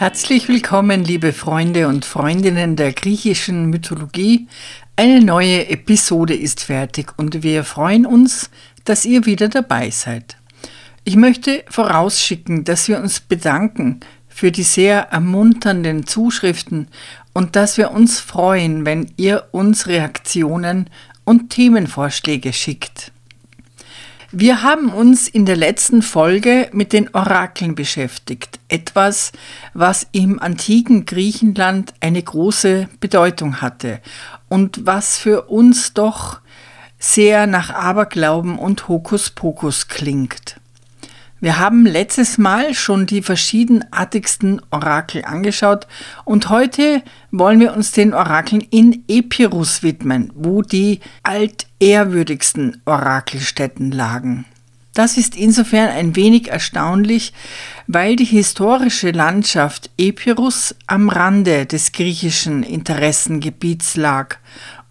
Herzlich willkommen, liebe Freunde und Freundinnen der griechischen Mythologie. Eine neue Episode ist fertig und wir freuen uns, dass ihr wieder dabei seid. Ich möchte vorausschicken, dass wir uns bedanken für die sehr ermunternden Zuschriften und dass wir uns freuen, wenn ihr uns Reaktionen und Themenvorschläge schickt. Wir haben uns in der letzten Folge mit den Orakeln beschäftigt, etwas, was im antiken Griechenland eine große Bedeutung hatte und was für uns doch sehr nach Aberglauben und Hokuspokus klingt. Wir haben letztes Mal schon die verschiedenartigsten Orakel angeschaut und heute wollen wir uns den Orakeln in Epirus widmen, wo die altehrwürdigsten Orakelstätten lagen. Das ist insofern ein wenig erstaunlich, weil die historische Landschaft Epirus am Rande des griechischen Interessengebiets lag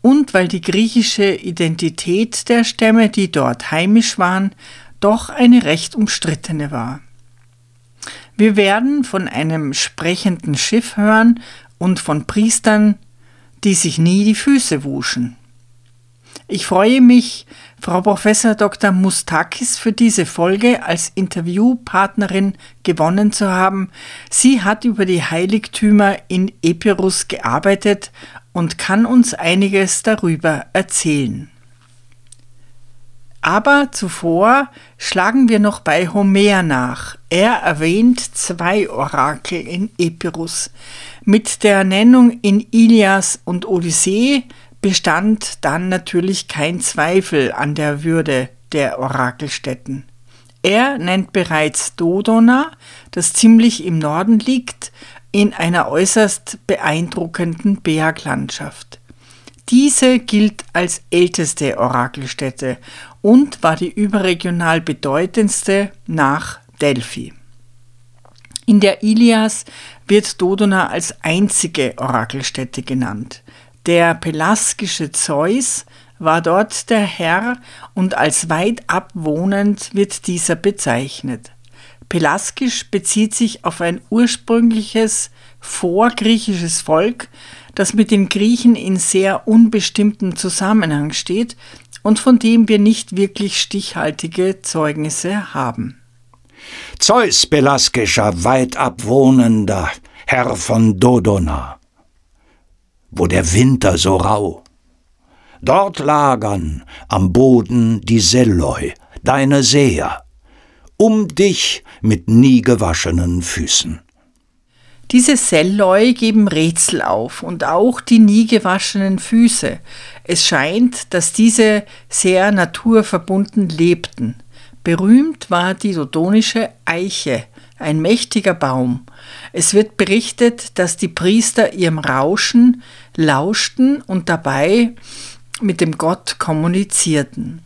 und weil die griechische Identität der Stämme, die dort heimisch waren, doch eine recht umstrittene war. Wir werden von einem sprechenden Schiff hören und von Priestern, die sich nie die Füße wuschen. Ich freue mich, Frau Professor Dr. Mustakis für diese Folge als Interviewpartnerin gewonnen zu haben. Sie hat über die Heiligtümer in Epirus gearbeitet und kann uns einiges darüber erzählen. Aber zuvor schlagen wir noch bei Homer nach. Er erwähnt zwei Orakel in Epirus. Mit der Nennung in Ilias und Odyssee bestand dann natürlich kein Zweifel an der Würde der Orakelstätten. Er nennt bereits Dodona, das ziemlich im Norden liegt, in einer äußerst beeindruckenden Berglandschaft. Diese gilt als älteste Orakelstätte und war die überregional bedeutendste nach Delphi. In der Ilias wird Dodona als einzige Orakelstätte genannt. Der pelaskische Zeus war dort der Herr und als weit abwohnend wird dieser bezeichnet. Pelaskisch bezieht sich auf ein ursprüngliches vorgriechisches Volk, das mit den Griechen in sehr unbestimmtem Zusammenhang steht und von dem wir nicht wirklich stichhaltige Zeugnisse haben. Zeus Pelaskischer, weit abwohnender, Herr von Dodona, wo der Winter so rau. Dort lagern am Boden die Selloi, deine Seher, um dich mit nie gewaschenen Füßen. Diese Selloi geben Rätsel auf und auch die nie gewaschenen Füße. Es scheint, dass diese sehr naturverbunden lebten. Berühmt war die dodonische Eiche, ein mächtiger Baum. Es wird berichtet, dass die Priester ihrem Rauschen lauschten und dabei mit dem Gott kommunizierten.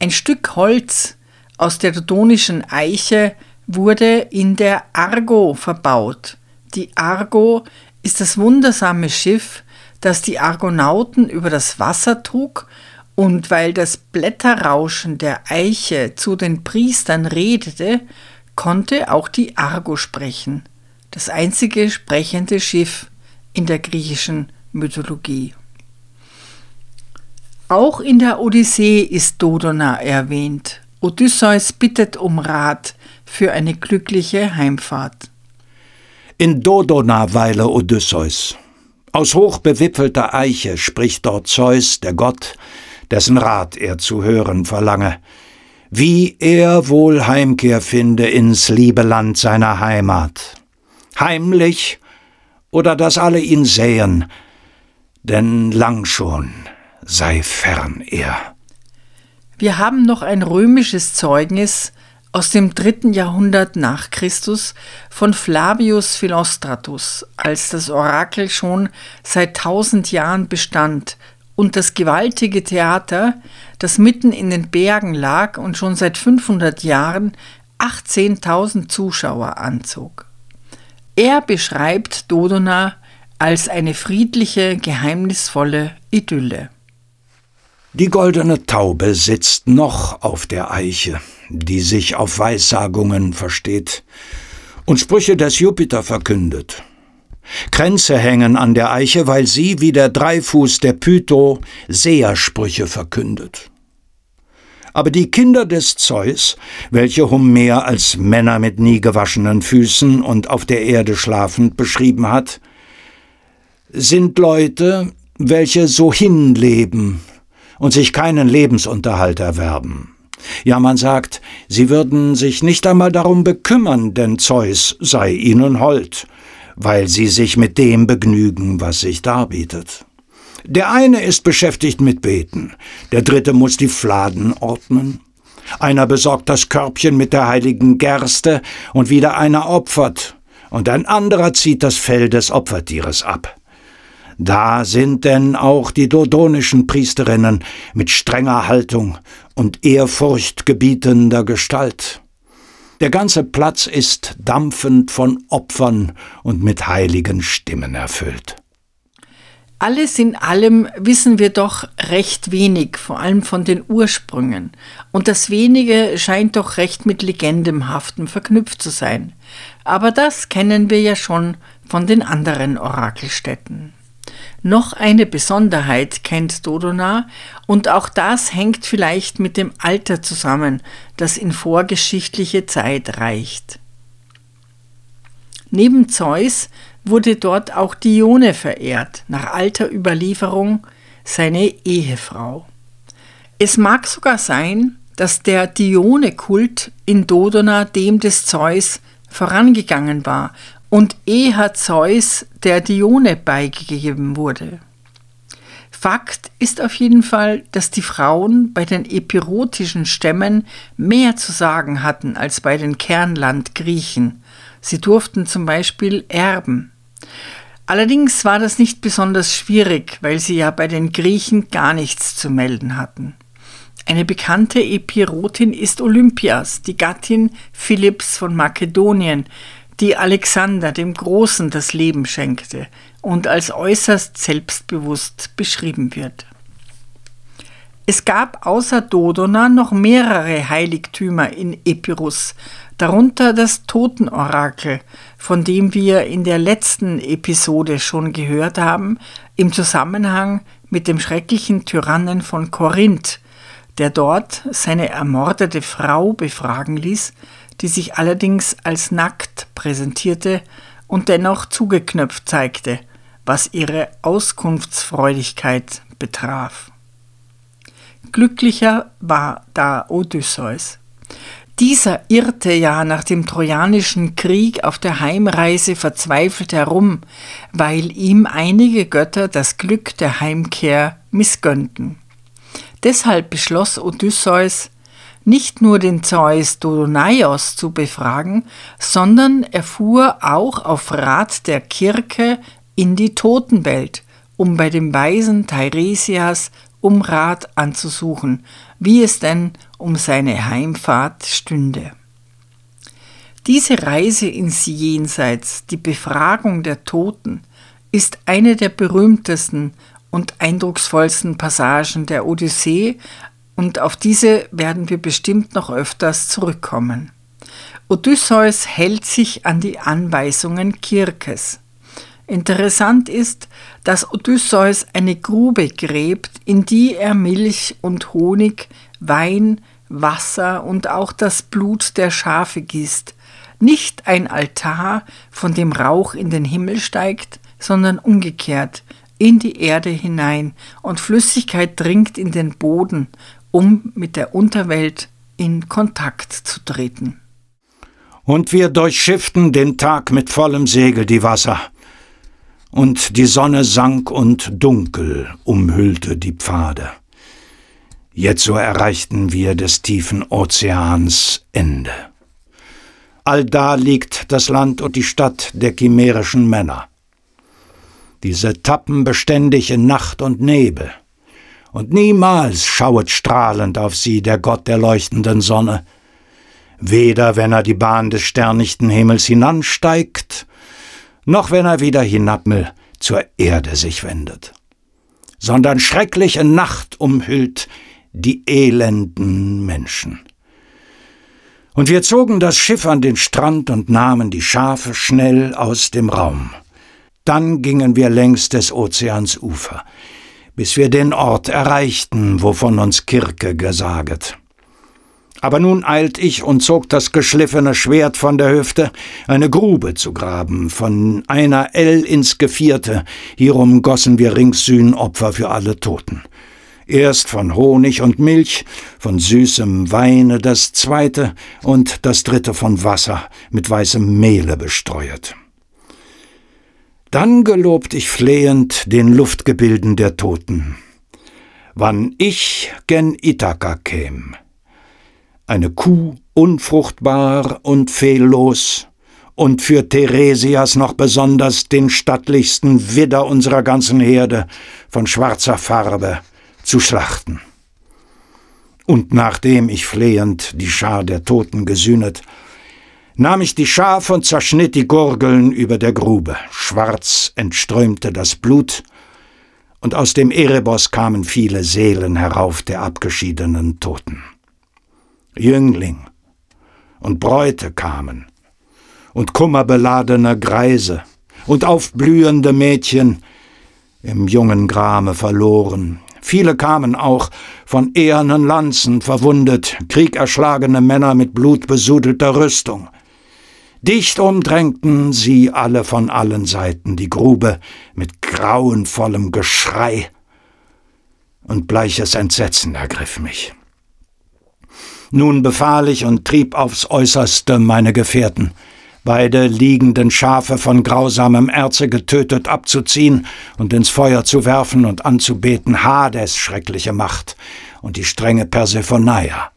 Ein Stück Holz aus der dodonischen Eiche wurde in der Argo verbaut. Die Argo ist das wundersame Schiff, das die Argonauten über das Wasser trug, und weil das Blätterrauschen der Eiche zu den Priestern redete, konnte auch die Argo sprechen, das einzige sprechende Schiff in der griechischen Mythologie. Auch in der Odyssee ist Dodona erwähnt. Odysseus bittet um Rat für eine glückliche Heimfahrt. In Dodona weile Odysseus. Aus hochbewipfelter Eiche spricht dort Zeus, der Gott, dessen Rat er zu hören verlange, wie er wohl Heimkehr finde ins liebe Land seiner Heimat. Heimlich oder dass alle ihn sähen, denn lang schon sei fern er. Wir haben noch ein römisches Zeugnis aus dem dritten Jahrhundert nach Christus von Flavius Philostratus, als das Orakel schon seit tausend Jahren bestand und das gewaltige Theater, das mitten in den Bergen lag und schon seit 500 Jahren 18.000 Zuschauer anzog. Er beschreibt Dodona als eine friedliche, geheimnisvolle Idylle. Die goldene Taube sitzt noch auf der Eiche, die sich auf Weissagungen versteht und Sprüche des Jupiter verkündet. Kränze hängen an der Eiche, weil sie, wie der Dreifuß der Pytho, Sehersprüche verkündet. Aber die Kinder des Zeus, welche Homer als Männer mit nie gewaschenen Füßen und auf der Erde schlafend beschrieben hat, sind Leute, welche so hinleben und sich keinen Lebensunterhalt erwerben. Ja, man sagt, sie würden sich nicht einmal darum bekümmern, denn Zeus sei ihnen hold, weil sie sich mit dem begnügen, was sich darbietet. Der eine ist beschäftigt mit Beten, der dritte muss die Fladen ordnen, einer besorgt das Körbchen mit der heiligen Gerste und wieder einer opfert, und ein anderer zieht das Fell des Opfertieres ab. Da sind denn auch die dodonischen Priesterinnen mit strenger Haltung und ehrfurchtgebietender Gestalt. Der ganze Platz ist dampfend von Opfern und mit heiligen Stimmen erfüllt. Alles in allem wissen wir doch recht wenig, vor allem von den Ursprüngen. Und das wenige scheint doch recht mit Legendemhaftem verknüpft zu sein. Aber das kennen wir ja schon von den anderen Orakelstätten. Noch eine Besonderheit kennt Dodona, und auch das hängt vielleicht mit dem Alter zusammen, das in vorgeschichtliche Zeit reicht. Neben Zeus wurde dort auch Dione verehrt, nach alter Überlieferung seine Ehefrau. Es mag sogar sein, dass der Dione-Kult in Dodona dem des Zeus vorangegangen war und eher Zeus der Dione beigegeben wurde. Fakt ist auf jeden Fall, dass die Frauen bei den epirotischen Stämmen mehr zu sagen hatten als bei den Kernlandgriechen. Sie durften zum Beispiel erben. Allerdings war das nicht besonders schwierig, weil sie ja bei den Griechen gar nichts zu melden hatten. Eine bekannte Epirotin ist Olympias, die Gattin Philipps von Makedonien, die Alexander dem Großen das Leben schenkte und als äußerst selbstbewusst beschrieben wird. Es gab außer Dodona noch mehrere Heiligtümer in Epirus, darunter das Totenorakel, von dem wir in der letzten Episode schon gehört haben, im Zusammenhang mit dem schrecklichen Tyrannen von Korinth, der dort seine ermordete Frau befragen ließ, die sich allerdings als nackt präsentierte und dennoch zugeknöpft zeigte, was ihre Auskunftsfreudigkeit betraf. Glücklicher war da Odysseus. Dieser irrte ja nach dem Trojanischen Krieg auf der Heimreise verzweifelt herum, weil ihm einige Götter das Glück der Heimkehr missgönnten. Deshalb beschloss Odysseus, nicht nur den Zeus Dodonaios zu befragen, sondern er fuhr auch auf Rat der Kirke in die Totenwelt, um bei dem weisen Teiresias um Rat anzusuchen, wie es denn um seine Heimfahrt stünde. Diese Reise ins Jenseits, die Befragung der Toten, ist eine der berühmtesten und eindrucksvollsten Passagen der Odyssee und auf diese werden wir bestimmt noch öfters zurückkommen. Odysseus hält sich an die Anweisungen Kirkes. Interessant ist, dass Odysseus eine Grube gräbt, in die er Milch und Honig, Wein, Wasser und auch das Blut der Schafe gießt. Nicht ein Altar, von dem Rauch in den Himmel steigt, sondern umgekehrt in die Erde hinein und Flüssigkeit dringt in den Boden um mit der Unterwelt in Kontakt zu treten. Und wir durchschifften den Tag mit vollem Segel die Wasser, und die Sonne sank und dunkel umhüllte die Pfade. Jetzo erreichten wir des tiefen Ozeans Ende. allda liegt das Land und die Stadt der chimärischen Männer. Diese tappen beständig in Nacht und Nebel, und niemals schauet strahlend auf sie der Gott der leuchtenden Sonne, weder wenn er die Bahn des sternichten Himmels hinansteigt, noch wenn er wieder hinabmel zur Erde sich wendet, sondern schreckliche Nacht umhüllt die elenden Menschen. Und wir zogen das Schiff an den Strand und nahmen die Schafe schnell aus dem Raum. Dann gingen wir längs des Ozeans Ufer, bis wir den Ort erreichten, wovon uns Kirke gesaget. Aber nun eilt ich und zog das geschliffene Schwert von der Hüfte, eine Grube zu graben, von einer L ins Gevierte, hierum gossen wir rings Sühnopfer für alle Toten. Erst von Honig und Milch, von süßem Weine das zweite und das dritte von Wasser mit weißem Mehle bestreuet. Dann gelobt ich flehend den Luftgebilden der Toten, wann ich gen Ithaka käm eine Kuh unfruchtbar und fehllos, und für Theresias noch besonders den stattlichsten Widder unserer ganzen Herde von schwarzer Farbe zu schlachten. Und nachdem ich flehend die Schar der Toten gesühnet, nahm ich die Schaf und zerschnitt die Gurgeln über der Grube. Schwarz entströmte das Blut, und aus dem Erebos kamen viele Seelen herauf der abgeschiedenen Toten. Jüngling und Bräute kamen, und kummerbeladene Greise und aufblühende Mädchen im jungen Grame verloren. Viele kamen auch von ehernen Lanzen verwundet, kriegerschlagene Männer mit blutbesudelter Rüstung. Dicht umdrängten sie alle von allen Seiten die Grube mit grauenvollem Geschrei, und bleiches Entsetzen ergriff mich. Nun befahl ich und trieb aufs äußerste meine Gefährten, beide liegenden Schafe von grausamem Erze getötet abzuziehen und ins Feuer zu werfen und anzubeten Hades schreckliche Macht und die strenge Persephoneia.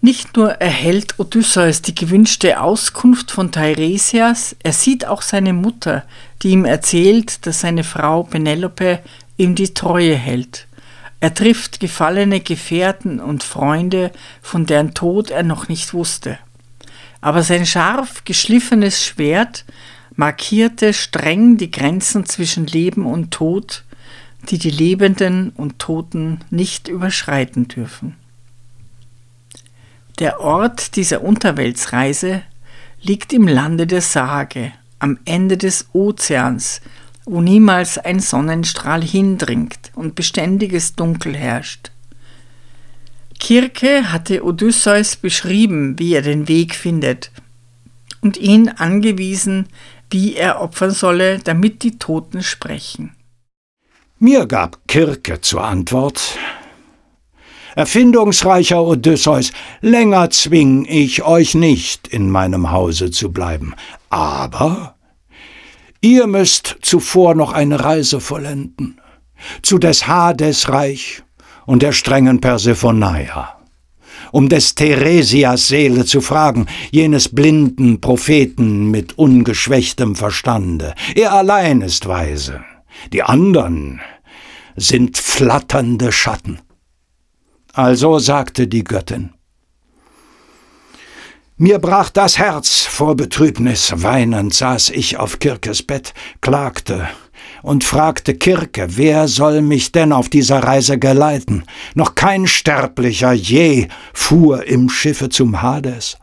Nicht nur erhält Odysseus die gewünschte Auskunft von Teiresias, er sieht auch seine Mutter, die ihm erzählt, dass seine Frau Penelope ihm die Treue hält. Er trifft gefallene Gefährten und Freunde, von deren Tod er noch nicht wusste. Aber sein scharf geschliffenes Schwert markierte streng die Grenzen zwischen Leben und Tod, die die Lebenden und Toten nicht überschreiten dürfen. Der Ort dieser Unterweltsreise liegt im Lande der Sage, am Ende des Ozeans, wo niemals ein Sonnenstrahl hindringt und beständiges Dunkel herrscht. Kirke hatte Odysseus beschrieben, wie er den Weg findet, und ihn angewiesen, wie er opfern solle, damit die Toten sprechen. Mir gab Kirke zur Antwort Erfindungsreicher Odysseus, länger zwing ich euch nicht, in meinem Hause zu bleiben, aber Ihr müsst zuvor noch eine Reise vollenden, zu des Hades Reich und der strengen Persephoneia, um des Theresias Seele zu fragen, jenes blinden Propheten mit ungeschwächtem Verstande. Er allein ist weise, die andern sind flatternde Schatten. Also sagte die Göttin, mir brach das Herz vor Betrübnis, weinend saß ich auf Kirkes Bett, klagte und fragte Kirke, wer soll mich denn auf dieser Reise geleiten? Noch kein Sterblicher je fuhr im Schiffe zum Hades.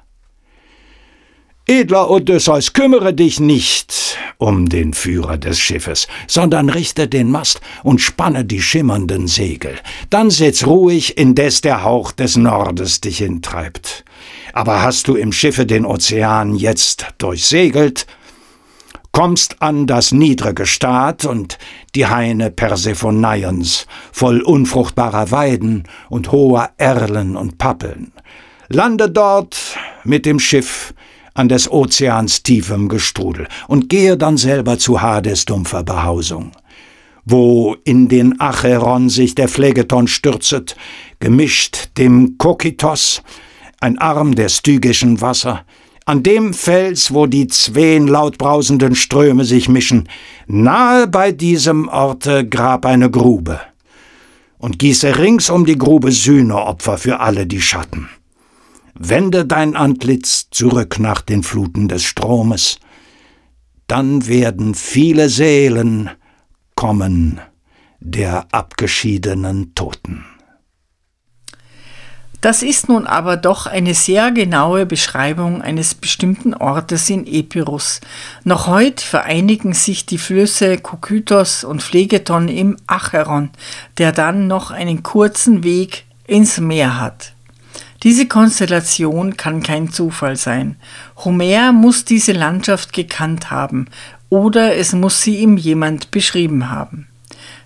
Edler Odysseus, kümmere dich nicht um den Führer des Schiffes, sondern richte den Mast und spanne die schimmernden Segel. Dann sitz ruhig, indes der Hauch des Nordes dich hintreibt. Aber hast du im Schiffe den Ozean jetzt durchsegelt, kommst an das niedrige Staat und die Haine Persephoneiens, voll unfruchtbarer Weiden und hoher Erlen und Pappeln. Lande dort mit dem Schiff an des Ozeans tiefem Gestrudel und gehe dann selber zu Hades dumpfer Behausung wo in den Acheron sich der Phlegeton stürzet, gemischt dem Kokitos, ein Arm der stygischen Wasser, an dem Fels, wo die zween lautbrausenden Ströme sich mischen, nahe bei diesem Orte grab eine Grube und gieße rings um die Grube Sühneopfer für alle die Schatten. Wende dein Antlitz zurück nach den Fluten des Stromes, dann werden viele Seelen kommen der abgeschiedenen Toten. Das ist nun aber doch eine sehr genaue Beschreibung eines bestimmten Ortes in Epirus. Noch heute vereinigen sich die Flüsse Kokytos und Phlegeton im Acheron, der dann noch einen kurzen Weg ins Meer hat. Diese Konstellation kann kein Zufall sein. Homer muss diese Landschaft gekannt haben oder es muss sie ihm jemand beschrieben haben.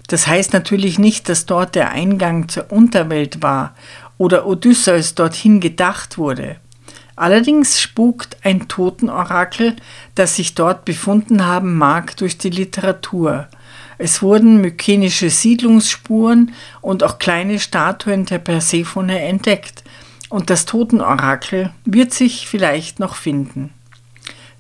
Das heißt natürlich nicht, dass dort der Eingang zur Unterwelt war oder Odysseus dorthin gedacht wurde. Allerdings spukt ein Totenorakel, das sich dort befunden haben mag, durch die Literatur. Es wurden mykenische Siedlungsspuren und auch kleine Statuen der Persephone entdeckt, und das Totenorakel wird sich vielleicht noch finden.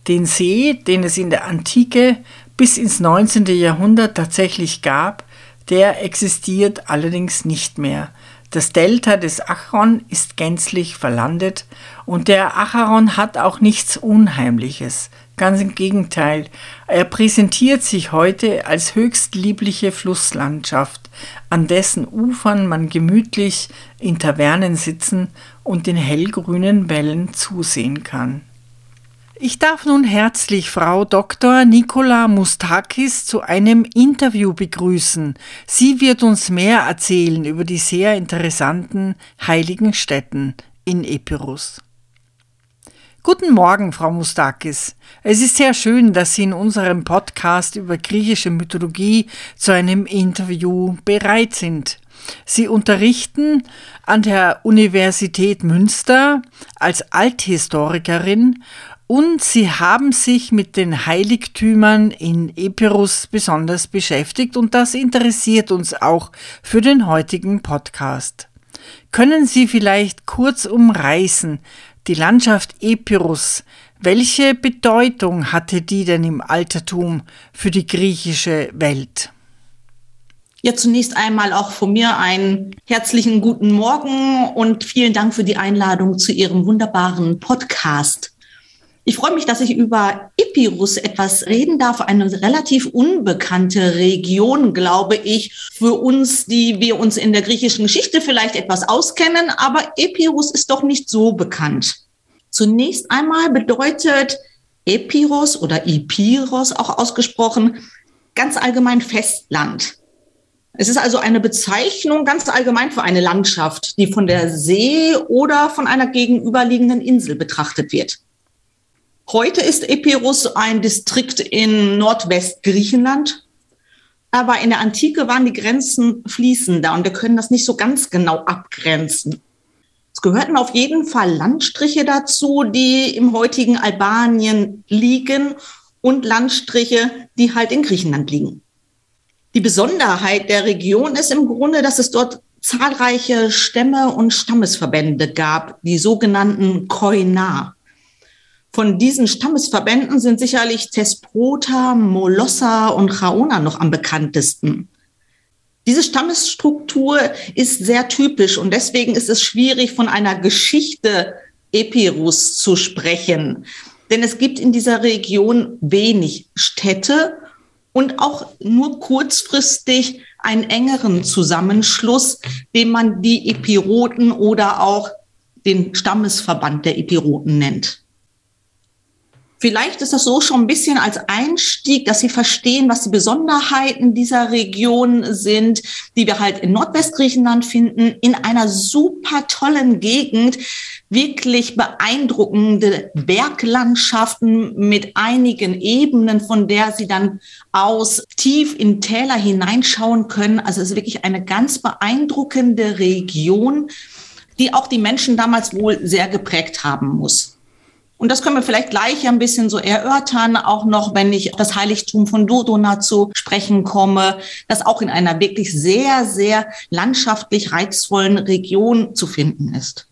Den See, den es in der Antike bis ins 19. Jahrhundert tatsächlich gab, der existiert allerdings nicht mehr. Das Delta des Acheron ist gänzlich verlandet und der Acheron hat auch nichts Unheimliches. Ganz im Gegenteil, er präsentiert sich heute als höchst liebliche Flusslandschaft, an dessen Ufern man gemütlich in Tavernen sitzen und den hellgrünen Wellen zusehen kann. Ich darf nun herzlich Frau Dr. Nicola Mustakis zu einem Interview begrüßen. Sie wird uns mehr erzählen über die sehr interessanten heiligen Stätten in Epirus. Guten Morgen, Frau Mustakis. Es ist sehr schön, dass Sie in unserem Podcast über griechische Mythologie zu einem Interview bereit sind. Sie unterrichten an der Universität Münster als Althistorikerin und sie haben sich mit den Heiligtümern in Epirus besonders beschäftigt und das interessiert uns auch für den heutigen Podcast. Können Sie vielleicht kurz umreißen, die Landschaft Epirus, welche Bedeutung hatte die denn im Altertum für die griechische Welt? Ja, zunächst einmal auch von mir einen herzlichen guten Morgen und vielen Dank für die Einladung zu Ihrem wunderbaren Podcast. Ich freue mich, dass ich über Epirus etwas reden darf, eine relativ unbekannte Region, glaube ich, für uns, die wir uns in der griechischen Geschichte vielleicht etwas auskennen, aber Epirus ist doch nicht so bekannt. Zunächst einmal bedeutet Epiros oder Epiros auch ausgesprochen ganz allgemein Festland. Es ist also eine Bezeichnung ganz allgemein für eine Landschaft, die von der See oder von einer gegenüberliegenden Insel betrachtet wird. Heute ist Epirus ein Distrikt in Nordwestgriechenland. Aber in der Antike waren die Grenzen fließender und wir können das nicht so ganz genau abgrenzen. Es gehörten auf jeden Fall Landstriche dazu, die im heutigen Albanien liegen und Landstriche, die halt in Griechenland liegen. Die Besonderheit der Region ist im Grunde, dass es dort zahlreiche Stämme und Stammesverbände gab, die sogenannten Koina. Von diesen Stammesverbänden sind sicherlich Thesprota, Molossa und Chaona noch am bekanntesten. Diese Stammesstruktur ist sehr typisch und deswegen ist es schwierig, von einer Geschichte Epirus zu sprechen. Denn es gibt in dieser Region wenig Städte und auch nur kurzfristig einen engeren Zusammenschluss, den man die Epiroten oder auch den Stammesverband der Epiroten nennt. Vielleicht ist das so schon ein bisschen als Einstieg, dass Sie verstehen, was die Besonderheiten dieser Region sind, die wir halt in Nordwestgriechenland finden, in einer super tollen Gegend, wirklich beeindruckende Berglandschaften mit einigen Ebenen, von der Sie dann aus tief in Täler hineinschauen können. Also es ist wirklich eine ganz beeindruckende Region, die auch die Menschen damals wohl sehr geprägt haben muss. Und das können wir vielleicht gleich ein bisschen so erörtern, auch noch, wenn ich auf das Heiligtum von Dodona zu sprechen komme, das auch in einer wirklich sehr, sehr landschaftlich reizvollen Region zu finden ist.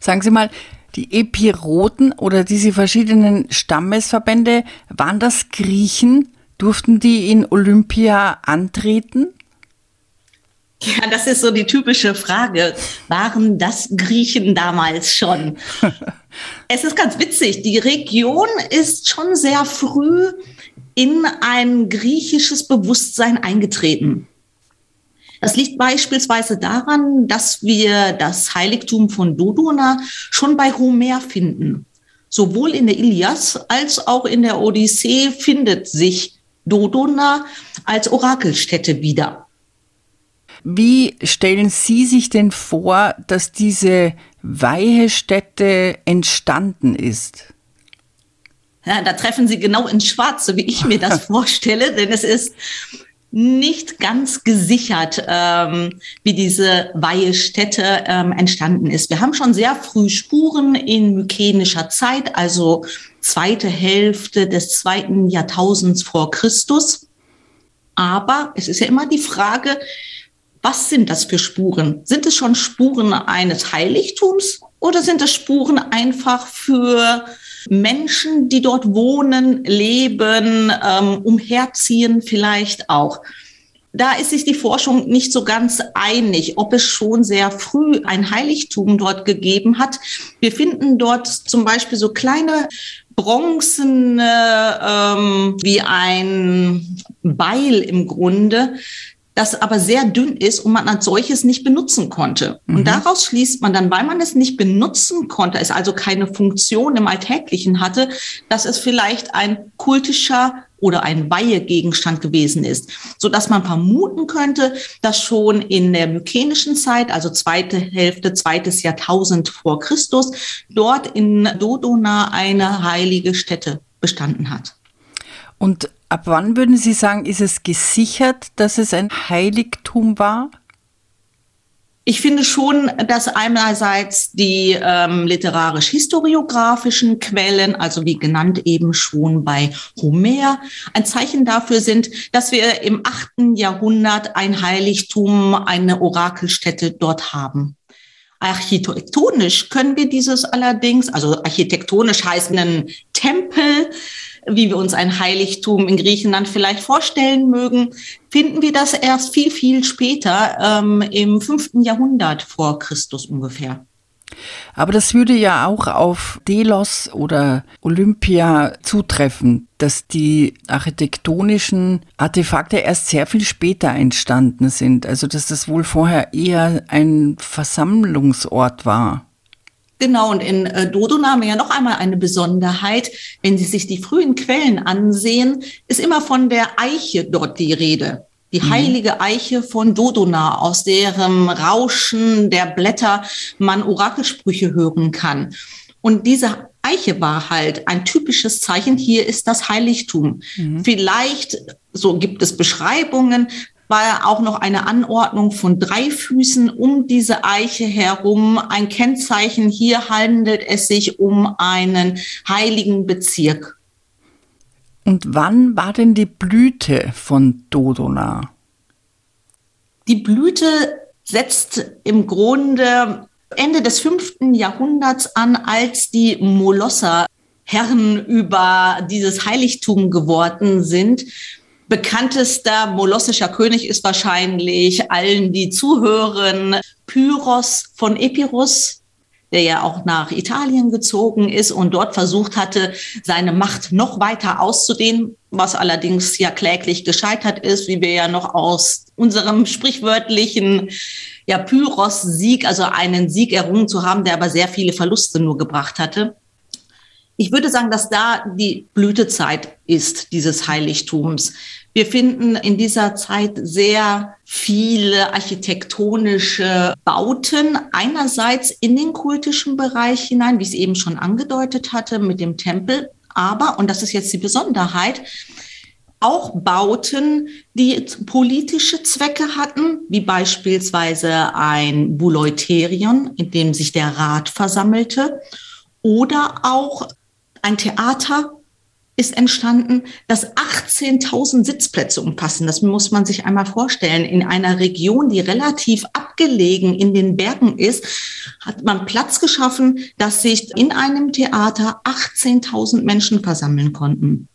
Sagen Sie mal, die Epiroten oder diese verschiedenen Stammesverbände, waren das Griechen? Durften die in Olympia antreten? Ja, das ist so die typische Frage. Waren das Griechen damals schon? es ist ganz witzig. Die Region ist schon sehr früh in ein griechisches Bewusstsein eingetreten. Das liegt beispielsweise daran, dass wir das Heiligtum von Dodona schon bei Homer finden. Sowohl in der Ilias als auch in der Odyssee findet sich Dodona als Orakelstätte wieder. Wie stellen Sie sich denn vor, dass diese Weihestätte entstanden ist? Ja, da treffen Sie genau ins Schwarze, wie ich mir das vorstelle, denn es ist nicht ganz gesichert, ähm, wie diese Weihestätte ähm, entstanden ist. Wir haben schon sehr früh Spuren in mykenischer Zeit, also zweite Hälfte des zweiten Jahrtausends vor Christus. Aber es ist ja immer die Frage, was sind das für Spuren? Sind es schon Spuren eines Heiligtums oder sind es Spuren einfach für Menschen, die dort wohnen, leben, ähm, umherziehen vielleicht auch? Da ist sich die Forschung nicht so ganz einig, ob es schon sehr früh ein Heiligtum dort gegeben hat. Wir finden dort zum Beispiel so kleine bronzene, ähm, wie ein Beil im Grunde, das aber sehr dünn ist und man als solches nicht benutzen konnte. Mhm. Und daraus schließt man dann, weil man es nicht benutzen konnte, es also keine Funktion im Alltäglichen hatte, dass es vielleicht ein kultischer oder ein Weihegegenstand gewesen ist, so dass man vermuten könnte, dass schon in der mykenischen Zeit, also zweite Hälfte, zweites Jahrtausend vor Christus, dort in Dodona eine heilige Stätte bestanden hat. Und Ab wann würden Sie sagen, ist es gesichert, dass es ein Heiligtum war? Ich finde schon, dass einerseits die ähm, literarisch-historiografischen Quellen, also wie genannt eben schon bei Homer, ein Zeichen dafür sind, dass wir im achten Jahrhundert ein Heiligtum, eine Orakelstätte dort haben. Architektonisch können wir dieses allerdings, also architektonisch heißt einen Tempel, wie wir uns ein Heiligtum in Griechenland vielleicht vorstellen mögen, finden wir das erst viel, viel später, ähm, im fünften Jahrhundert vor Christus ungefähr. Aber das würde ja auch auf Delos oder Olympia zutreffen, dass die architektonischen Artefakte erst sehr viel später entstanden sind. Also dass das wohl vorher eher ein Versammlungsort war. Genau, und in äh, Dodona haben wir ja noch einmal eine Besonderheit. Wenn Sie sich die frühen Quellen ansehen, ist immer von der Eiche dort die Rede. Die mhm. heilige Eiche von Dodona, aus deren Rauschen der Blätter man Orakelsprüche hören kann. Und diese Eiche war halt ein typisches Zeichen. Hier ist das Heiligtum. Mhm. Vielleicht, so gibt es Beschreibungen, war auch noch eine Anordnung von drei Füßen um diese Eiche herum. Ein Kennzeichen, hier handelt es sich um einen heiligen Bezirk. Und wann war denn die Blüte von Dodona? Die Blüte setzt im Grunde Ende des fünften Jahrhunderts an, als die Molosser Herren über dieses Heiligtum geworden sind bekanntester molossischer König ist wahrscheinlich allen, die zuhören, Pyros von Epirus, der ja auch nach Italien gezogen ist und dort versucht hatte, seine Macht noch weiter auszudehnen, was allerdings ja kläglich gescheitert ist, wie wir ja noch aus unserem sprichwörtlichen ja, Pyros-Sieg, also einen Sieg errungen zu haben, der aber sehr viele Verluste nur gebracht hatte. Ich würde sagen, dass da die Blütezeit ist dieses Heiligtums. Wir finden in dieser Zeit sehr viele architektonische Bauten, einerseits in den kultischen Bereich hinein, wie ich es eben schon angedeutet hatte, mit dem Tempel, aber, und das ist jetzt die Besonderheit, auch Bauten, die politische Zwecke hatten, wie beispielsweise ein Buleuterion, in dem sich der Rat versammelte, oder auch ein Theater ist entstanden, das acht 18.000 Sitzplätze umfassen. Das muss man sich einmal vorstellen. In einer Region, die relativ abgelegen in den Bergen ist, hat man Platz geschaffen, dass sich in einem Theater 18.000 Menschen versammeln konnten.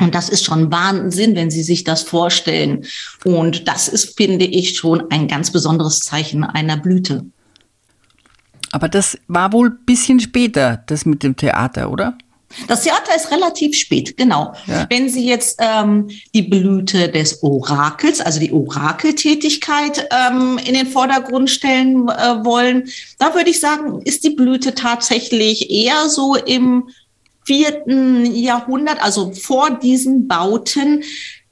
Und das ist schon Wahnsinn, wenn Sie sich das vorstellen. Und das ist, finde ich, schon ein ganz besonderes Zeichen einer Blüte. Aber das war wohl ein bisschen später, das mit dem Theater, oder? Das Theater ist relativ spät, genau. Ja. Wenn Sie jetzt ähm, die Blüte des Orakels, also die Orakeltätigkeit ähm, in den Vordergrund stellen äh, wollen, da würde ich sagen, ist die Blüte tatsächlich eher so im vierten Jahrhundert, also vor diesen Bauten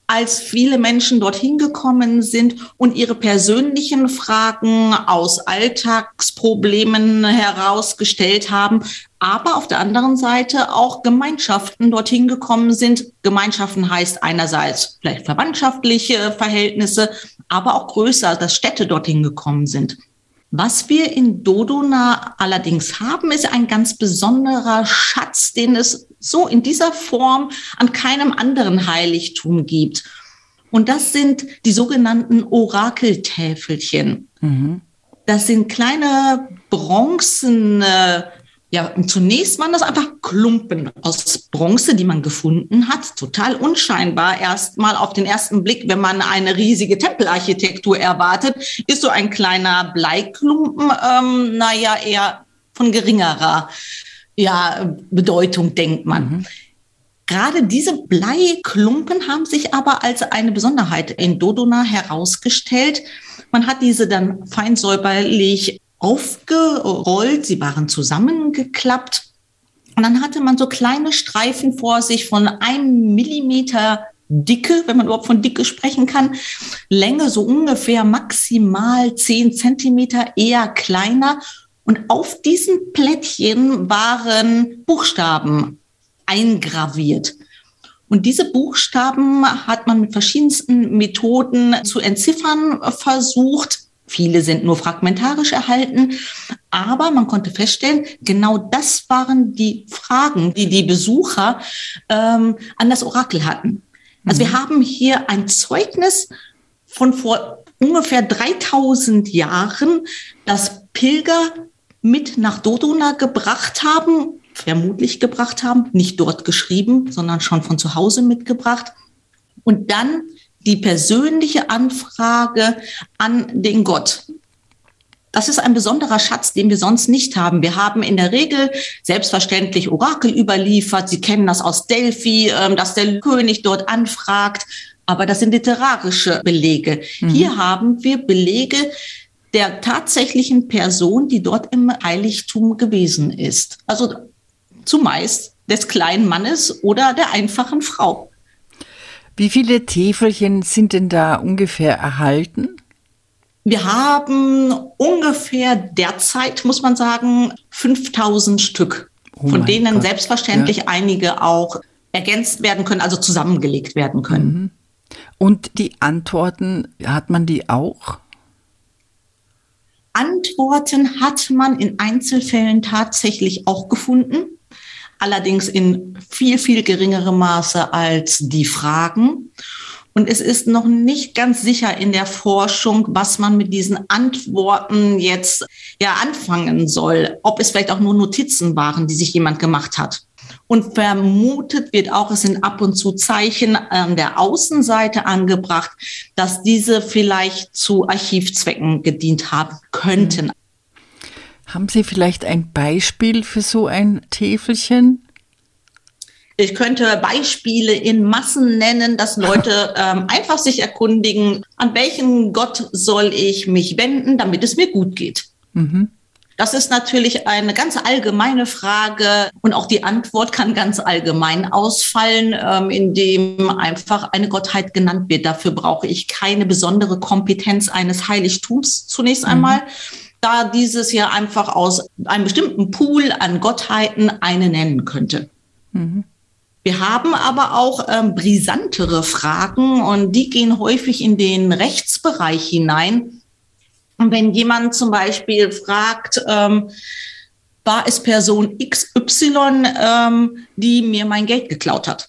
als viele Menschen dorthin gekommen sind und ihre persönlichen Fragen aus Alltagsproblemen herausgestellt haben, aber auf der anderen Seite auch Gemeinschaften dorthin gekommen sind. Gemeinschaften heißt einerseits vielleicht verwandtschaftliche Verhältnisse, aber auch größer, dass Städte dorthin gekommen sind. Was wir in Dodona allerdings haben, ist ein ganz besonderer Schatz, den es so in dieser Form an keinem anderen Heiligtum gibt. Und das sind die sogenannten Orakeltäfelchen. Mhm. Das sind kleine bronzene ja, zunächst waren das einfach Klumpen aus Bronze, die man gefunden hat. Total unscheinbar. Erstmal auf den ersten Blick, wenn man eine riesige Tempelarchitektur erwartet, ist so ein kleiner Bleiklumpen, ähm, naja, eher von geringerer ja, Bedeutung, denkt man. Mhm. Gerade diese Bleiklumpen haben sich aber als eine Besonderheit in Dodona herausgestellt. Man hat diese dann fein säuberlich aufgerollt, sie waren zusammengeklappt. Und dann hatte man so kleine Streifen vor sich von einem Millimeter Dicke, wenn man überhaupt von Dicke sprechen kann, Länge so ungefähr maximal zehn Zentimeter, eher kleiner. Und auf diesen Plättchen waren Buchstaben eingraviert. Und diese Buchstaben hat man mit verschiedensten Methoden zu entziffern versucht. Viele sind nur fragmentarisch erhalten, aber man konnte feststellen, genau das waren die Fragen, die die Besucher ähm, an das Orakel hatten. Also mhm. wir haben hier ein Zeugnis von vor ungefähr 3000 Jahren, das Pilger mit nach Dodona gebracht haben, vermutlich gebracht haben, nicht dort geschrieben, sondern schon von zu Hause mitgebracht. Und dann die persönliche Anfrage an den Gott. Das ist ein besonderer Schatz, den wir sonst nicht haben. Wir haben in der Regel selbstverständlich Orakel überliefert. Sie kennen das aus Delphi, ähm, dass der König dort anfragt. Aber das sind literarische Belege. Mhm. Hier haben wir Belege der tatsächlichen Person, die dort im Heiligtum gewesen ist. Also zumeist des kleinen Mannes oder der einfachen Frau. Wie viele Täfelchen sind denn da ungefähr erhalten? Wir haben ungefähr derzeit, muss man sagen, 5000 Stück, oh von denen Gott. selbstverständlich ja. einige auch ergänzt werden können, also zusammengelegt werden können. Mhm. Und die Antworten, hat man die auch? Antworten hat man in Einzelfällen tatsächlich auch gefunden allerdings in viel, viel geringerem Maße als die Fragen. Und es ist noch nicht ganz sicher in der Forschung, was man mit diesen Antworten jetzt ja anfangen soll. Ob es vielleicht auch nur Notizen waren, die sich jemand gemacht hat. Und vermutet wird auch, es sind ab und zu Zeichen an der Außenseite angebracht, dass diese vielleicht zu Archivzwecken gedient haben könnten. Haben Sie vielleicht ein Beispiel für so ein Täfelchen? Ich könnte Beispiele in Massen nennen, dass Leute ähm, einfach sich erkundigen, an welchen Gott soll ich mich wenden, damit es mir gut geht. Mhm. Das ist natürlich eine ganz allgemeine Frage und auch die Antwort kann ganz allgemein ausfallen, ähm, indem einfach eine Gottheit genannt wird. Dafür brauche ich keine besondere Kompetenz eines Heiligtums zunächst mhm. Da dieses ja einfach aus einem bestimmten Pool an Gottheiten eine nennen könnte. Mhm. Wir haben aber auch ähm, brisantere Fragen und die gehen häufig in den Rechtsbereich hinein. Und wenn jemand zum Beispiel fragt, ähm, war es Person XY, ähm, die mir mein Geld geklaut hat?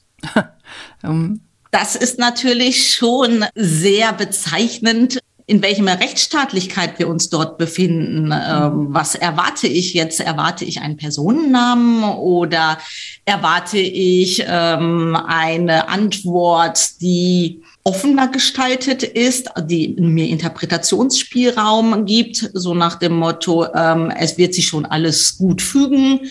um, Das ist natürlich schon sehr bezeichnend, in welcher Rechtsstaatlichkeit wir uns dort befinden. Ähm, was erwarte ich jetzt? Erwarte ich einen Personennamen oder erwarte ich ähm, eine Antwort, die offener gestaltet ist, die mir Interpretationsspielraum gibt, so nach dem Motto, ähm, es wird sich schon alles gut fügen.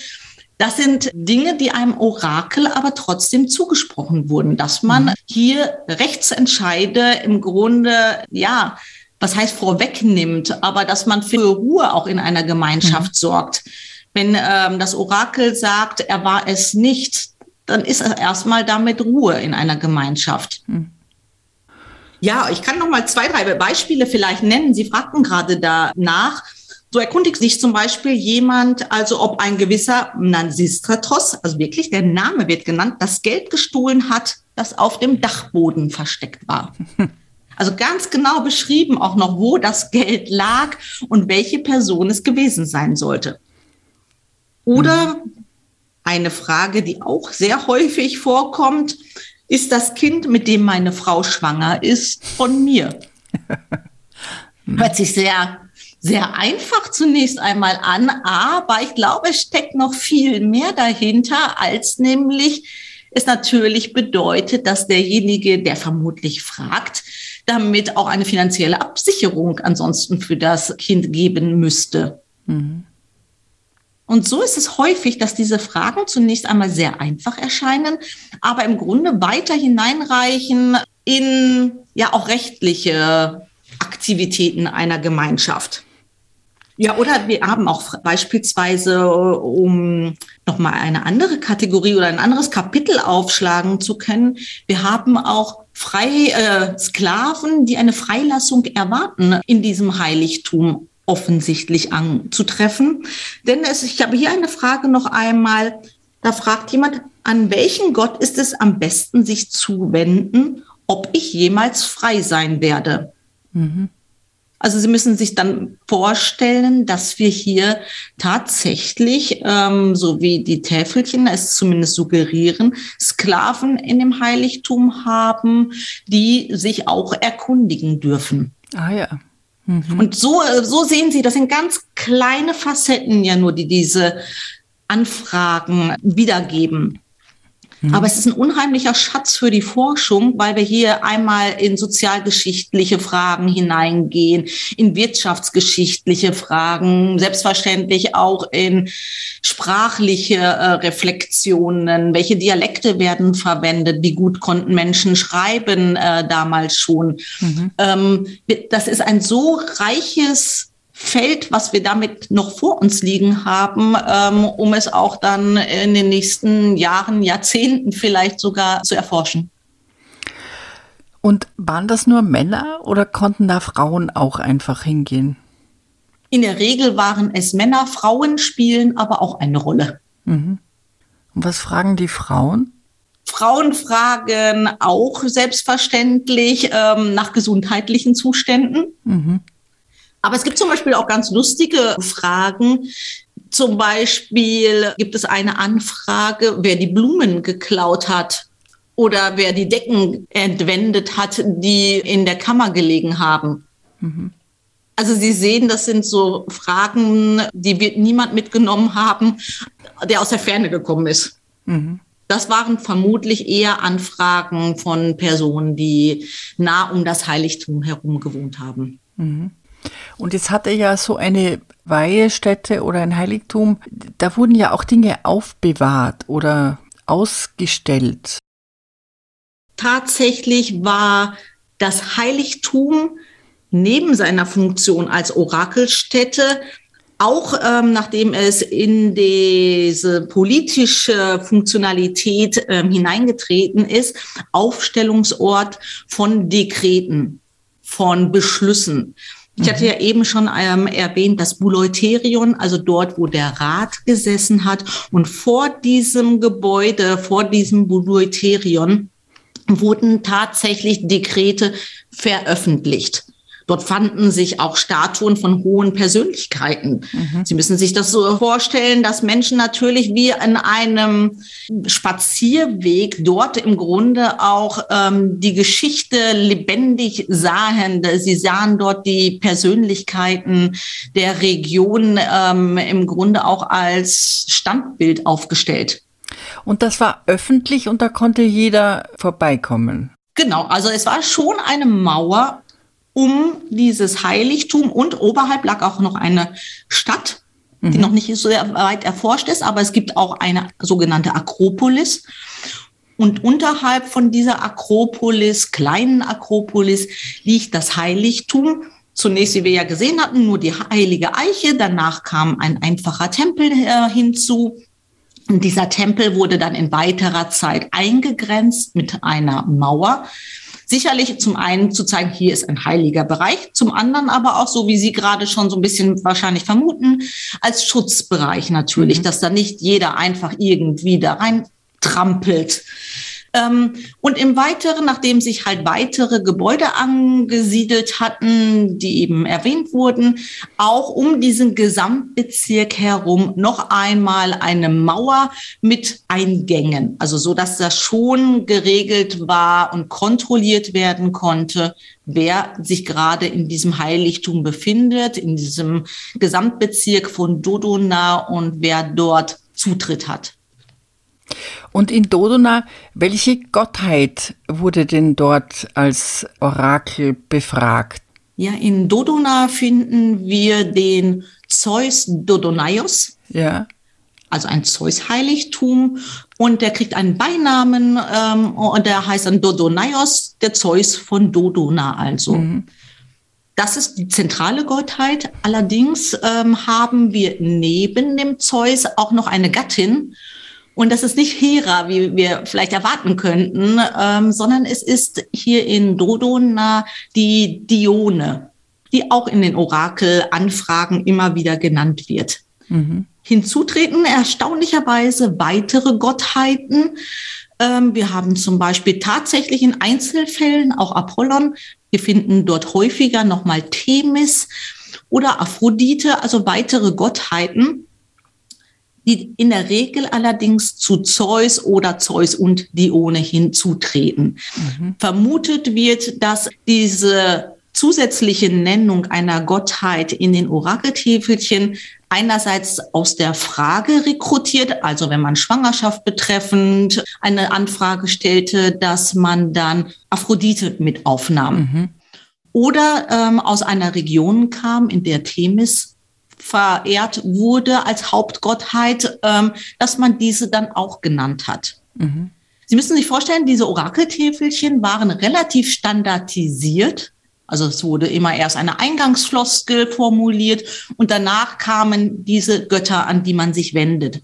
Das sind Dinge, die einem Orakel aber trotzdem zugesprochen wurden, dass man mhm. hier Rechtsentscheide im Grunde, ja, was heißt vorwegnimmt, aber dass man für Ruhe auch in einer Gemeinschaft mhm. sorgt. Wenn ähm, das Orakel sagt, er war es nicht, dann ist erstmal damit Ruhe in einer Gemeinschaft. Mhm. Ja, ich kann noch mal zwei, drei Beispiele vielleicht nennen. Sie fragten gerade danach. So erkundigt sich zum Beispiel jemand, also ob ein gewisser Nansistratos, also wirklich der Name wird genannt, das Geld gestohlen hat, das auf dem Dachboden versteckt war. Also ganz genau beschrieben auch noch, wo das Geld lag und welche Person es gewesen sein sollte. Oder eine Frage, die auch sehr häufig vorkommt, ist das Kind, mit dem meine Frau schwanger ist, von mir? Hört sich sehr, sehr einfach zunächst einmal an, aber ich glaube, es steckt noch viel mehr dahinter, als nämlich es natürlich bedeutet, dass derjenige, der vermutlich fragt, damit auch eine finanzielle Absicherung ansonsten für das Kind geben müsste. Mhm. Und so ist es häufig, dass diese Fragen zunächst einmal sehr einfach erscheinen, aber im Grunde weiter hineinreichen in ja auch rechtliche Aktivitäten einer Gemeinschaft. Ja, oder wir haben auch beispielsweise, um nochmal eine andere Kategorie oder ein anderes Kapitel aufschlagen zu können, wir haben auch frei äh, Sklaven, die eine Freilassung erwarten in diesem Heiligtum offensichtlich anzutreffen. Denn es, ich habe hier eine Frage noch einmal. Da fragt jemand, an welchen Gott ist es am besten, sich zu wenden, ob ich jemals frei sein werde? Mhm. Also Sie müssen sich dann vorstellen, dass wir hier tatsächlich, ähm, so wie die Täfelchen es zumindest suggerieren, Sklaven in dem Heiligtum haben, die sich auch erkundigen dürfen. Ah ja. Mhm. Und so, so sehen Sie, das sind ganz kleine Facetten ja nur, die diese Anfragen wiedergeben. Mhm. Aber es ist ein unheimlicher Schatz für die Forschung, weil wir hier einmal in sozialgeschichtliche Fragen hineingehen, in wirtschaftsgeschichtliche Fragen, selbstverständlich auch in sprachliche äh, Reflexionen. Welche Dialekte werden verwendet? Wie gut konnten Menschen schreiben äh, damals schon? Mhm. Ähm, das ist ein so reiches Feld, was wir damit noch vor uns liegen haben, ähm, um es auch dann in den nächsten Jahren, Jahrzehnten vielleicht sogar zu erforschen. Und waren das nur Männer oder konnten da Frauen auch einfach hingehen? In der Regel waren es Männer, Frauen spielen aber auch eine Rolle. Mhm. Und was fragen die Frauen? Frauen fragen auch selbstverständlich ähm, nach gesundheitlichen Zuständen. Mhm. Aber es gibt zum Beispiel auch ganz lustige Fragen. Zum Beispiel gibt es eine Anfrage, wer die Blumen geklaut hat oder wer die Decken entwendet hat, die in der Kammer gelegen haben. Mhm. Also Sie sehen, das sind so Fragen, die wird niemand mitgenommen haben, der aus der Ferne gekommen ist. Mhm. Das waren vermutlich eher Anfragen von Personen, die nah um das Heiligtum herum gewohnt haben. Mhm. Und jetzt hat er ja so eine Weihestätte oder ein Heiligtum, da wurden ja auch Dinge aufbewahrt oder ausgestellt. Tatsächlich war das Heiligtum neben seiner Funktion als Orakelstätte auch ähm, nachdem es in diese politische Funktionalität ähm, hineingetreten ist, Aufstellungsort von Dekreten, von Beschlüssen. Ich hatte mhm. ja eben schon ähm, erwähnt, das Buleuterion, also dort, wo der Rat gesessen hat. Und vor diesem Gebäude, vor diesem Buleuterion, wurden tatsächlich Dekrete veröffentlicht. Dort fanden sich auch Statuen von hohen Persönlichkeiten. Mhm. Sie müssen sich das so vorstellen, dass Menschen natürlich wie in einem Spazierweg dort im Grunde auch ähm, die Geschichte lebendig sahen. Sie sahen dort die Persönlichkeiten der Region ähm, im Grunde auch als Standbild aufgestellt. Und das war öffentlich und da konnte jeder vorbeikommen. Genau, also es war schon eine Mauer um dieses Heiligtum und oberhalb lag auch noch eine Stadt, die mhm. noch nicht so weit erforscht ist, aber es gibt auch eine sogenannte Akropolis. Und unterhalb von dieser Akropolis, kleinen Akropolis, liegt das Heiligtum. Zunächst, wie wir ja gesehen hatten, nur die heilige Eiche. Danach kam ein einfacher Tempel äh, hinzu. Und dieser Tempel wurde dann in weiterer Zeit eingegrenzt mit einer Mauer. Sicherlich zum einen zu zeigen, hier ist ein heiliger Bereich, zum anderen aber auch so, wie Sie gerade schon so ein bisschen wahrscheinlich vermuten, als Schutzbereich natürlich, mhm. dass da nicht jeder einfach irgendwie da rein trampelt. Ähm, und im Weiteren, nachdem sich halt weitere Gebäude angesiedelt hatten, die eben erwähnt wurden, auch um diesen Gesamtbezirk herum noch einmal eine Mauer mit Eingängen, also so, dass das schon geregelt war und kontrolliert werden konnte, wer sich gerade in diesem Heiligtum befindet, in diesem Gesamtbezirk von Dodona und wer dort Zutritt hat. Und in Dodona, welche Gottheit wurde denn dort als Orakel befragt? Ja, in Dodona finden wir den Zeus Dodonaios. Ja. Also ein Zeus-Heiligtum. Und der kriegt einen Beinamen ähm, und der heißt dann Dodonaios, der Zeus von Dodona also. Mhm. Das ist die zentrale Gottheit. Allerdings ähm, haben wir neben dem Zeus auch noch eine Gattin und das ist nicht Hera, wie wir vielleicht erwarten könnten, ähm, sondern es ist hier in Dodona die Dione, die auch in den Orakelanfragen immer wieder genannt wird. Mhm. Hinzutreten erstaunlicherweise weitere Gottheiten. Ähm, wir haben zum Beispiel tatsächlich in Einzelfällen auch Apollon. Wir finden dort häufiger nochmal Themis oder Aphrodite, also weitere Gottheiten die in der Regel allerdings zu Zeus oder Zeus und Dione hinzutreten. Mhm. Vermutet wird, dass diese zusätzliche Nennung einer Gottheit in den Orakeltäfelchen einerseits aus der Frage rekrutiert, also wenn man Schwangerschaft betreffend eine Anfrage stellte, dass man dann Aphrodite mit aufnahm. Mhm. Oder ähm, aus einer Region kam, in der Themis verehrt wurde als Hauptgottheit, ähm, dass man diese dann auch genannt hat. Mhm. Sie müssen sich vorstellen, diese Orakeltäfelchen waren relativ standardisiert. Also es wurde immer erst eine Eingangsfloskel formuliert und danach kamen diese Götter, an die man sich wendet.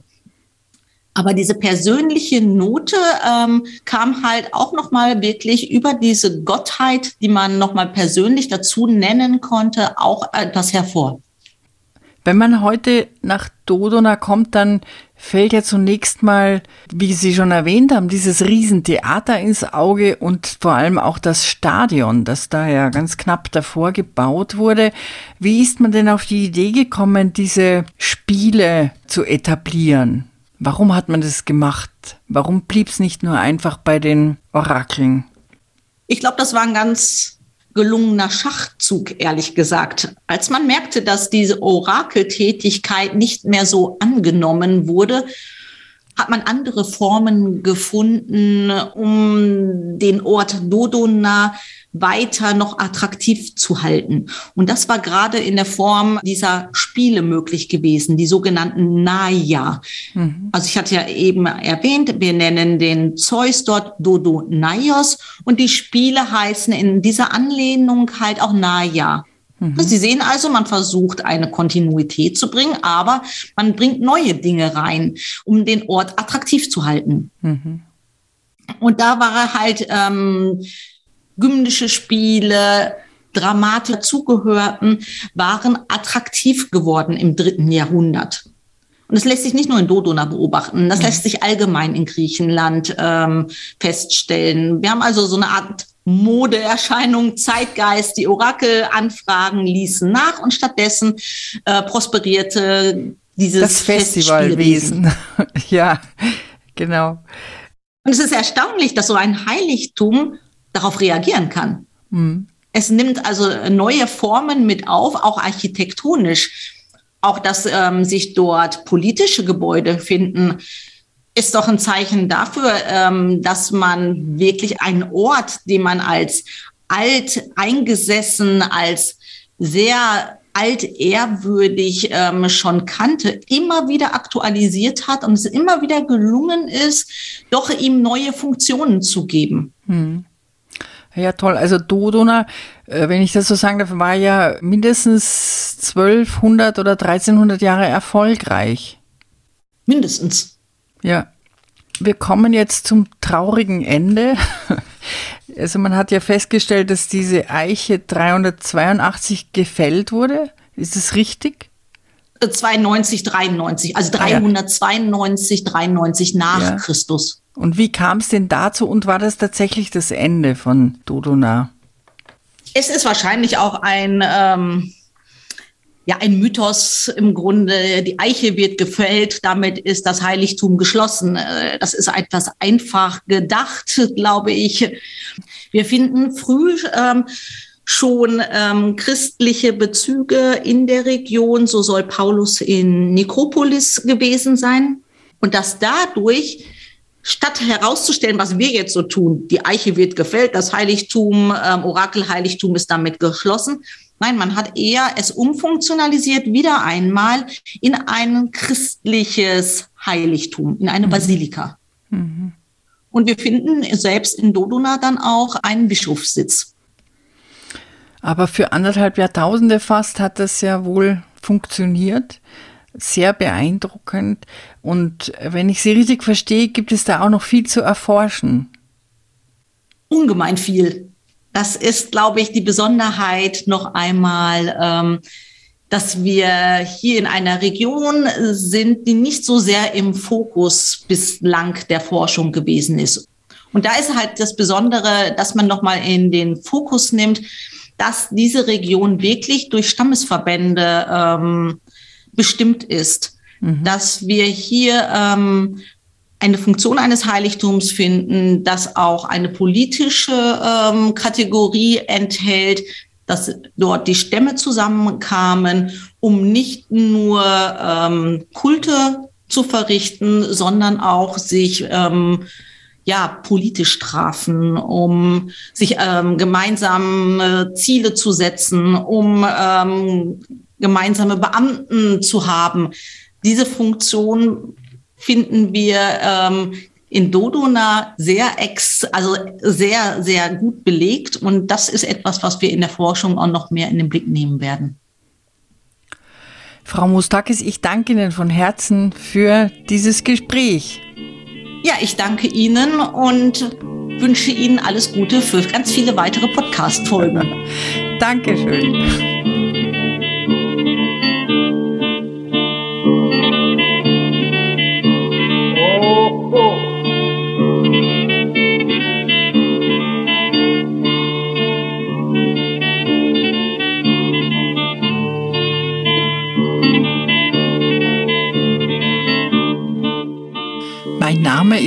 Aber diese persönliche Note ähm, kam halt auch noch mal wirklich über diese Gottheit, die man noch mal persönlich dazu nennen konnte, auch etwas hervor. Wenn man heute nach Dodona kommt, dann fällt ja zunächst mal, wie Sie schon erwähnt haben, dieses Riesentheater ins Auge und vor allem auch das Stadion, das da ja ganz knapp davor gebaut wurde. Wie ist man denn auf die Idee gekommen, diese Spiele zu etablieren? Warum hat man das gemacht? Warum blieb es nicht nur einfach bei den Orakeln? Ich glaube, das war ein ganz gelungener Schachzug, ehrlich gesagt. Als man merkte, dass diese Orakeltätigkeit nicht mehr so angenommen wurde, hat man andere Formen gefunden, um den Ort Dodona weiter noch attraktiv zu halten. Und das war gerade in der Form dieser Spiele möglich gewesen, die sogenannten Naya. Mhm. Also ich hatte ja eben erwähnt, wir nennen den Zeus dort Dodo Naios und die Spiele heißen in dieser Anlehnung halt auch Naya. Mhm. Sie sehen also, man versucht eine Kontinuität zu bringen, aber man bringt neue Dinge rein, um den Ort attraktiv zu halten. Mhm. Und da war er halt ähm, gymnische Spiele, Dramatik zugehörten, waren attraktiv geworden im dritten Jahrhundert. Und das lässt sich nicht nur in Dodona beobachten, das mhm. lässt sich allgemein in Griechenland ähm, feststellen. Wir haben also so eine Art Modeerscheinung, Zeitgeist, die Orakelanfragen ließen nach und stattdessen äh, prosperierte dieses das Festivalwesen. ja, genau. Und es ist erstaunlich, dass so ein Heiligtum darauf reagieren kann. Mhm. Es nimmt also neue Formen mit auf, auch architektonisch. Auch dass ähm, sich dort politische Gebäude finden, ist doch ein Zeichen dafür, ähm, dass man wirklich einen Ort, den man als alt eingesessen, als sehr altehrwürdig ähm, schon kannte, immer wieder aktualisiert hat und es immer wieder gelungen ist, doch ihm neue Funktionen zu geben. Hm. Ja, toll. Also Dodona, äh, wenn ich das so sagen darf, war ja mindestens 1200 oder 1300 Jahre erfolgreich. Mindestens. Ja. Wir kommen jetzt zum traurigen Ende. Also man hat ja festgestellt, dass diese Eiche 382 gefällt wurde. Ist es richtig? 92, 93, also 392, 93 nach ja. Christus. Und wie kam es denn dazu und war das tatsächlich das Ende von Dodona? Es ist wahrscheinlich auch ein, ähm, ja, ein Mythos im Grunde. Die Eiche wird gefällt, damit ist das Heiligtum geschlossen. Äh, das ist etwas einfach gedacht, glaube ich. Wir finden früh ähm, schon ähm, christliche Bezüge in der Region. So soll Paulus in Nikropolis gewesen sein. Und dass dadurch statt herauszustellen, was wir jetzt so tun, die Eiche wird gefällt, das Heiligtum, ähm, Orakelheiligtum ist damit geschlossen. Nein, man hat eher es umfunktionalisiert, wieder einmal in ein christliches Heiligtum, in eine mhm. Basilika. Mhm. Und wir finden selbst in Dodona dann auch einen Bischofssitz. Aber für anderthalb Jahrtausende fast hat das ja wohl funktioniert sehr beeindruckend. Und wenn ich Sie richtig verstehe, gibt es da auch noch viel zu erforschen. Ungemein viel. Das ist, glaube ich, die Besonderheit noch einmal, ähm, dass wir hier in einer Region sind, die nicht so sehr im Fokus bislang der Forschung gewesen ist. Und da ist halt das Besondere, dass man noch mal in den Fokus nimmt, dass diese Region wirklich durch Stammesverbände ähm, bestimmt ist, mhm. dass wir hier ähm, eine Funktion eines Heiligtums finden, das auch eine politische ähm, Kategorie enthält, dass dort die Stämme zusammenkamen, um nicht nur ähm, Kulte zu verrichten, sondern auch sich ähm, ja politisch trafen, um sich ähm, gemeinsame Ziele zu setzen, um ähm, gemeinsame Beamten zu haben. Diese Funktion finden wir ähm, in Dodona sehr ex, also sehr, sehr gut belegt. Und das ist etwas, was wir in der Forschung auch noch mehr in den Blick nehmen werden. Frau Mustakis, ich danke Ihnen von Herzen für dieses Gespräch. Ja, ich danke Ihnen und wünsche Ihnen alles Gute für ganz viele weitere Podcast-Folgen. Dankeschön.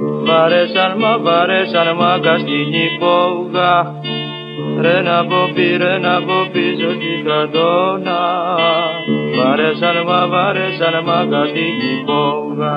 Βαρέσαν μα, βαρέσαν μα στην υπόγα. Ρε να πω πήρε, να πω πίσω τη στρατόνα Βαρέσαν μα, βαρέσαν μα στην υπόγα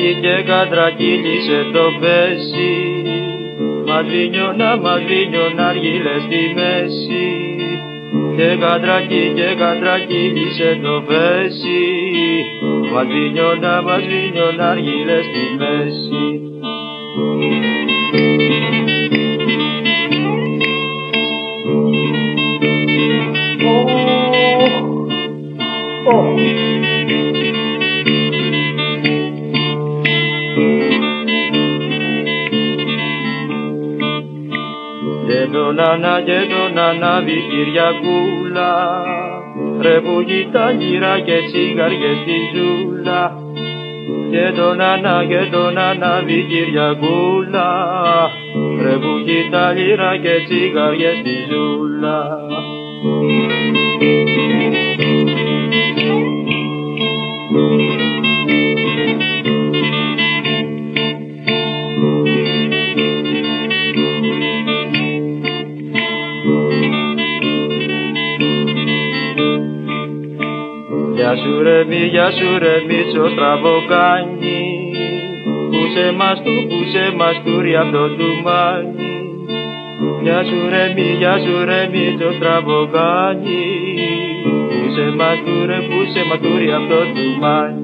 βράχη και κατρακύλησε το πέσι. Μαδρίνιο να μαδρίνιο να αργύλε στη μέση. Και κατρακι, και κατρακύλησε το πέσι. Μαδρίνιο να μαδρίνιο να αργύλε στη μέση. Νάνα και τον ανάβει Κυριακούλα Ρε που τα γύρα και τσιγαριές στη ζούλα. Και τον ανά και τον ανάβει Κυριακούλα Ρε που τα γύρα και τσιγαριές στη ζούλα σου ρε μη, γεια σου ρε μίτσο στραβοκάνι Πούσε μας του, πούσε μας του ρε αυτό του μάνι Γεια σου ρε μη, γεια σου ρε μίτσο στραβοκάνι Πούσε μας του ρε, πούσε μας του ρε αυτό του μάνι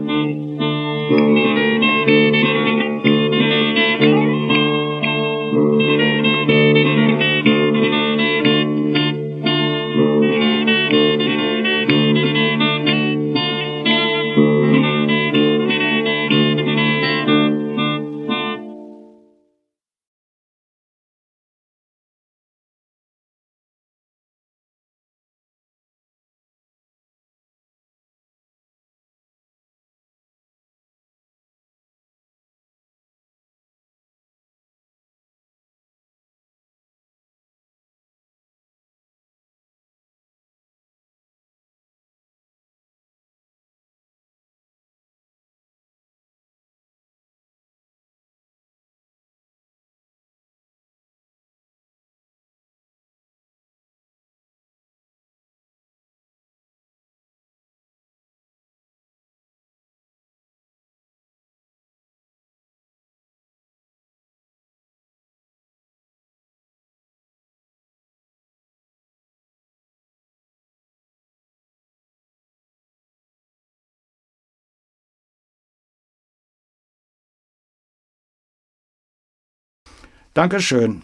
Dankeschön.